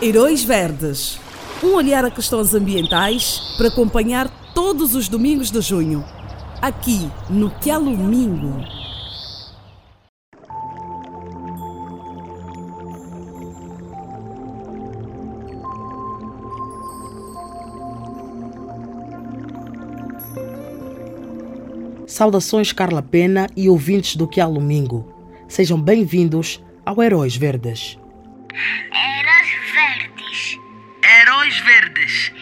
Heróis Verdes. Um olhar a questões ambientais para acompanhar todos os domingos de junho. Aqui no Quelomingo. Saudações Carla Pena e ouvintes do Quialumingo. Sejam bem-vindos ao Heróis Verdes. Heróis verdes. Heróis Verdes.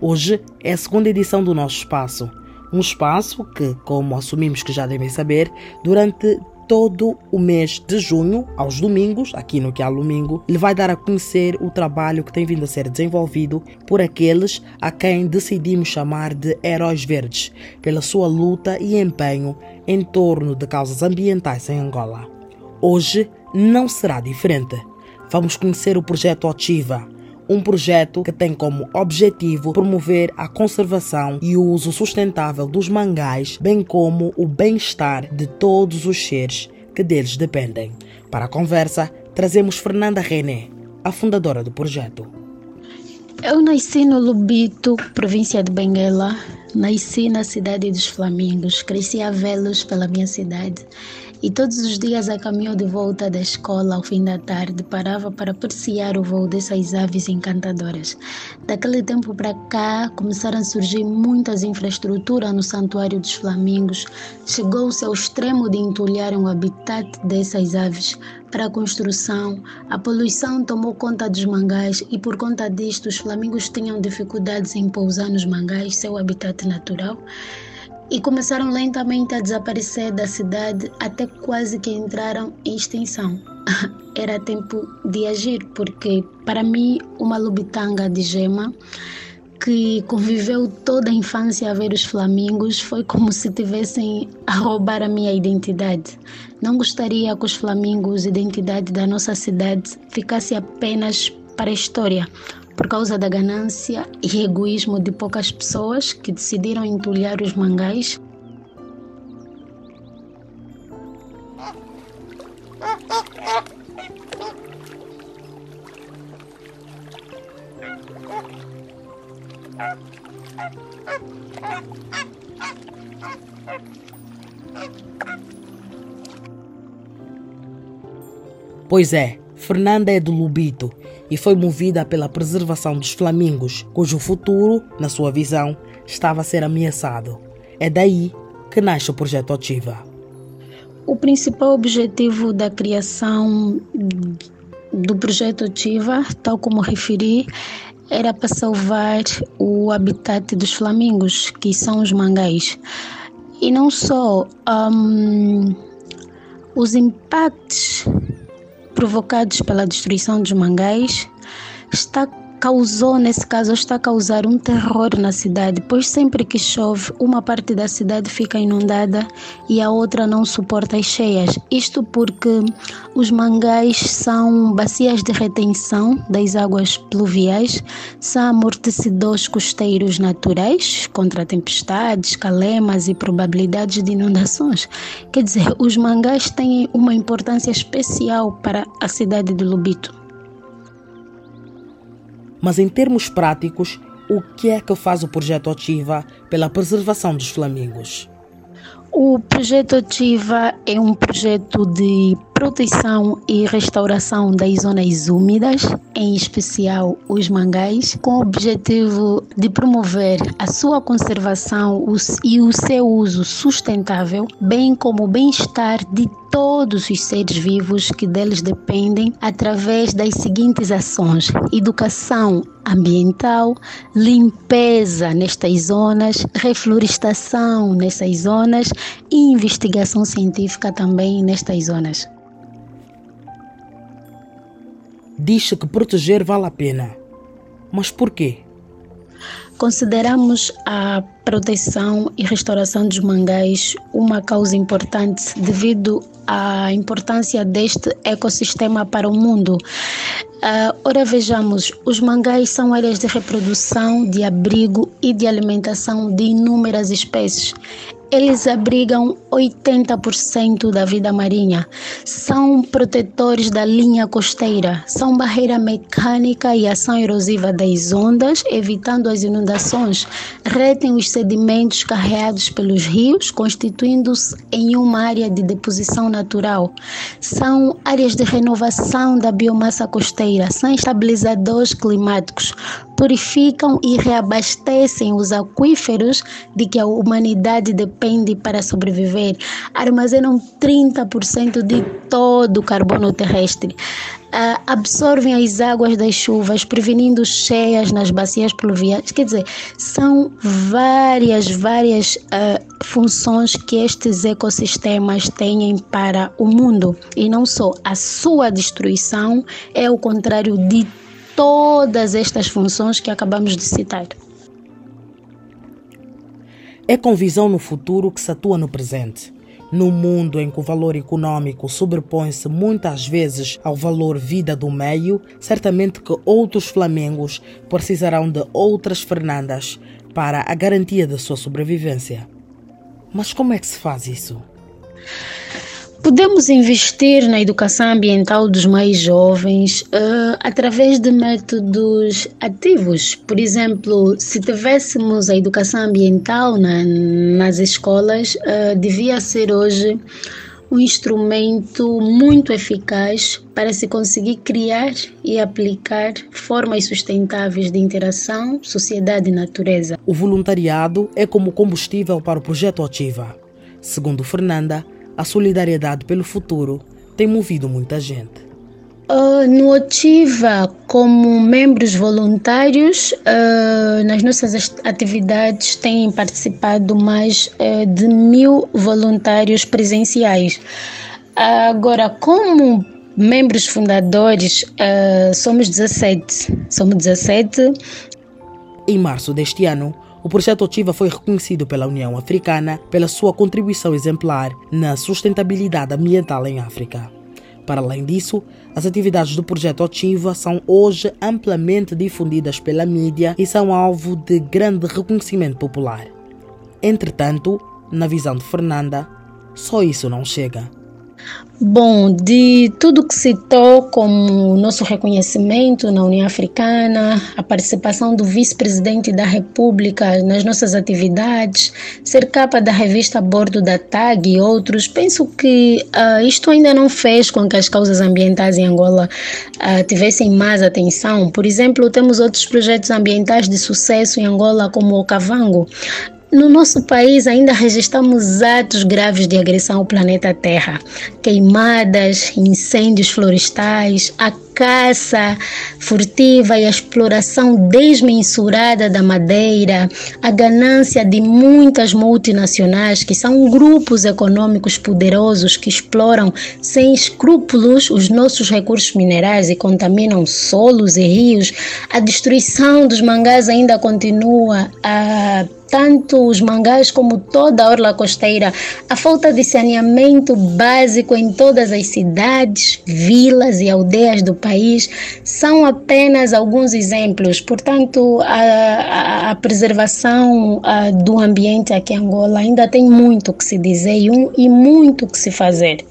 Hoje é a segunda edição do nosso espaço. Um espaço que, como assumimos que já devem saber, durante todo o mês de junho, aos domingos, aqui no Quialumingo, lhe vai dar a conhecer o trabalho que tem vindo a ser desenvolvido por aqueles a quem decidimos chamar de Heróis Verdes, pela sua luta e empenho em torno de causas ambientais em Angola. Hoje não será diferente. Vamos conhecer o projeto Ativa, um projeto que tem como objetivo promover a conservação e o uso sustentável dos mangás, bem como o bem-estar de todos os seres que deles dependem. Para a conversa, trazemos Fernanda René, a fundadora do projeto. Eu nasci no Lubito, província de Benguela. Nasci na cidade dos Flamingos. Cresci a velos pela minha cidade. E todos os dias, a caminho de volta da escola, ao fim da tarde, parava para apreciar o voo dessas aves encantadoras. Daquele tempo para cá, começaram a surgir muitas infraestruturas no Santuário dos Flamingos. Chegou-se ao extremo de entulharem o habitat dessas aves para a construção. A poluição tomou conta dos mangás e, por conta disto, os flamingos tinham dificuldades em pousar nos mangás, seu habitat natural e começaram lentamente a desaparecer da cidade até quase que entraram em extinção. Era tempo de agir, porque para mim, uma lubitanga de gema que conviveu toda a infância a ver os flamingos foi como se tivessem a roubar a minha identidade. Não gostaria que os flamingos, identidade da nossa cidade, ficasse apenas para a história, por causa da ganância e egoísmo de poucas pessoas que decidiram entulhar os mangás. Pois é, Fernanda é do Lubito e foi movida pela preservação dos flamingos, cujo futuro, na sua visão, estava a ser ameaçado. É daí que nasce o projeto Ativa. O principal objetivo da criação do projeto Ativa, tal como referi, era para salvar o habitat dos flamingos, que são os mangás. E não só um, os impactos provocados pela destruição dos mangás está causou, nesse caso, está a causar um terror na cidade, pois sempre que chove, uma parte da cidade fica inundada e a outra não suporta as cheias. Isto porque os mangás são bacias de retenção das águas pluviais, são amortecedores costeiros naturais contra tempestades, calemas e probabilidades de inundações. Quer dizer, os mangás têm uma importância especial para a cidade de Lubito. Mas em termos práticos, o que é que faz o projeto Ativa pela preservação dos flamingos? O projeto Ativa é um projeto de proteção e restauração das zonas úmidas, em especial os mangás, com o objetivo de promover a sua conservação e o seu uso sustentável, bem como o bem-estar de todos os seres vivos que deles dependem através das seguintes ações: educação ambiental, limpeza nestas zonas, reflorestação nessas zonas e investigação científica também nestas zonas. Diz que proteger vale a pena. Mas por quê? Consideramos a proteção e restauração dos mangás uma causa importante devido à importância deste ecossistema para o mundo. Uh, ora, vejamos: os mangás são áreas de reprodução, de abrigo e de alimentação de inúmeras espécies. Eles abrigam 80% da vida marinha, são protetores da linha costeira, são barreira mecânica e ação erosiva das ondas, evitando as inundações, retêm os sedimentos carreados pelos rios, constituindo-se em uma área de deposição natural. São áreas de renovação da biomassa costeira, são estabilizadores climáticos, purificam e reabastecem os aquíferos de que a humanidade depende para sobreviver, armazenam 30% de todo o carbono terrestre. Uh, absorvem as águas das chuvas, prevenindo cheias nas bacias pluviais. Quer dizer, são várias, várias uh, funções que estes ecossistemas têm para o mundo. E não só a sua destruição é o contrário de todas estas funções que acabamos de citar. É com visão no futuro que se atua no presente. Num mundo em que o valor econômico sobrepõe-se muitas vezes ao valor vida do meio, certamente que outros Flamengos precisarão de outras Fernandas para a garantia da sua sobrevivência. Mas como é que se faz isso? Podemos investir na educação ambiental dos mais jovens uh, através de métodos ativos. Por exemplo, se tivéssemos a educação ambiental na, nas escolas, uh, devia ser hoje um instrumento muito eficaz para se conseguir criar e aplicar formas sustentáveis de interação, sociedade e natureza. O voluntariado é como combustível para o projeto Ativa. Segundo Fernanda, a solidariedade pelo futuro tem movido muita gente. Uh, no Ativa, como membros voluntários, uh, nas nossas atividades têm participado mais uh, de mil voluntários presenciais. Agora, como membros fundadores, somos 17. Somos 17. Em março deste ano, o projeto Ativa foi reconhecido pela União Africana pela sua contribuição exemplar na sustentabilidade ambiental em África. Para além disso, as atividades do projeto Ativa são hoje amplamente difundidas pela mídia e são alvo de grande reconhecimento popular. Entretanto, na visão de Fernanda, só isso não chega. Bom, de tudo que citou como nosso reconhecimento na União Africana, a participação do vice-presidente da República nas nossas atividades, ser capa da revista a bordo da TAG e outros, penso que uh, isto ainda não fez com que as causas ambientais em Angola uh, tivessem mais atenção. Por exemplo, temos outros projetos ambientais de sucesso em Angola, como o Cavango, no nosso país ainda registramos atos graves de agressão ao planeta Terra, queimadas, incêndios florestais, a caça furtiva e a exploração desmensurada da madeira, a ganância de muitas multinacionais que são grupos econômicos poderosos que exploram sem escrúpulos os nossos recursos minerais e contaminam solos e rios, a destruição dos mangás ainda continua a tanto os mangás como toda a orla costeira, a falta de saneamento básico em todas as cidades, vilas e aldeias do país são apenas alguns exemplos. Portanto, a, a, preservação a, do ambiente aqui em Angola ainda tem muito que se dizer e, um, e muito que se fazer.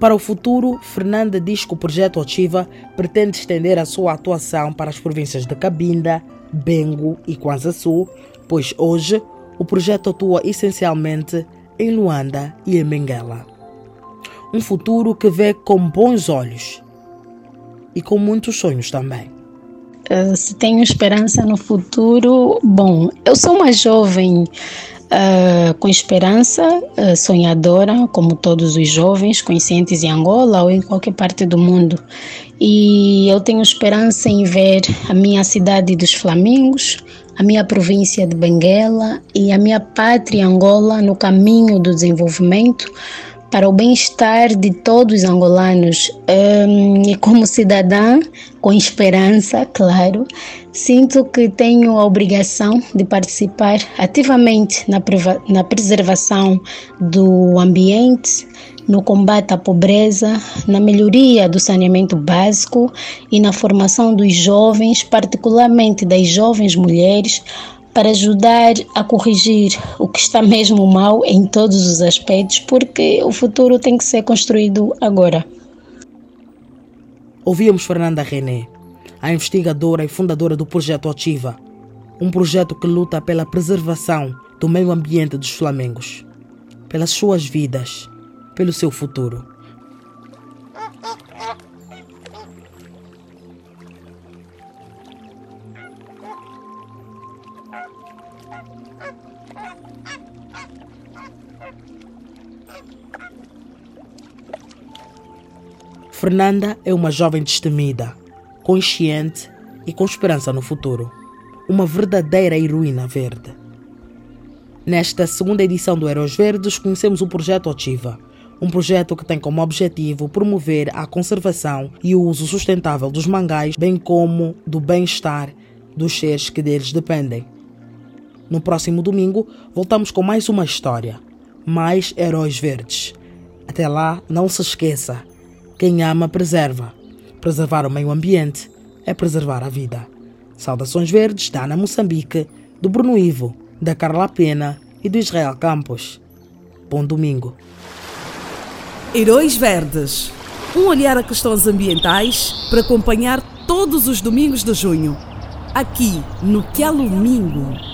Para o futuro, Fernanda diz que o projeto Ativa pretende estender a sua atuação para as províncias de Cabinda, Bengo e Kwanza Sul, pois hoje o projeto atua essencialmente em Luanda e em Benguela. Um futuro que vê com bons olhos e com muitos sonhos também. Uh, se tenho esperança no futuro, bom, eu sou uma jovem uh, com esperança, uh, sonhadora, como todos os jovens conscientes em Angola ou em qualquer parte do mundo. E eu tenho esperança em ver a minha cidade dos Flamingos, a minha província de Benguela e a minha pátria Angola no caminho do desenvolvimento para o bem-estar de todos os angolanos. Um, e como cidadã, com esperança, claro, sinto que tenho a obrigação de participar ativamente na, na preservação do ambiente, no combate à pobreza, na melhoria do saneamento básico e na formação dos jovens, particularmente das jovens mulheres, para ajudar a corrigir o que está mesmo mal em todos os aspectos, porque o futuro tem que ser construído agora. Ouvíamos Fernanda René, a investigadora e fundadora do projeto Ativa, um projeto que luta pela preservação do meio ambiente dos Flamengos, pelas suas vidas, pelo seu futuro. Fernanda é uma jovem destemida, consciente e com esperança no futuro. Uma verdadeira heroína verde. Nesta segunda edição do Heróis Verdes, conhecemos o projeto Ativa, um projeto que tem como objetivo promover a conservação e o uso sustentável dos mangais, bem como do bem-estar dos seres que deles dependem. No próximo domingo, voltamos com mais uma história, mais Heróis Verdes. Até lá, não se esqueça: quem ama, preserva. Preservar o meio ambiente é preservar a vida. Saudações verdes da Ana Moçambique, do Bruno Ivo, da Carla Pena e do Israel Campos. Bom domingo. Heróis Verdes um olhar a questões ambientais para acompanhar todos os domingos de junho, aqui no Que Mingo.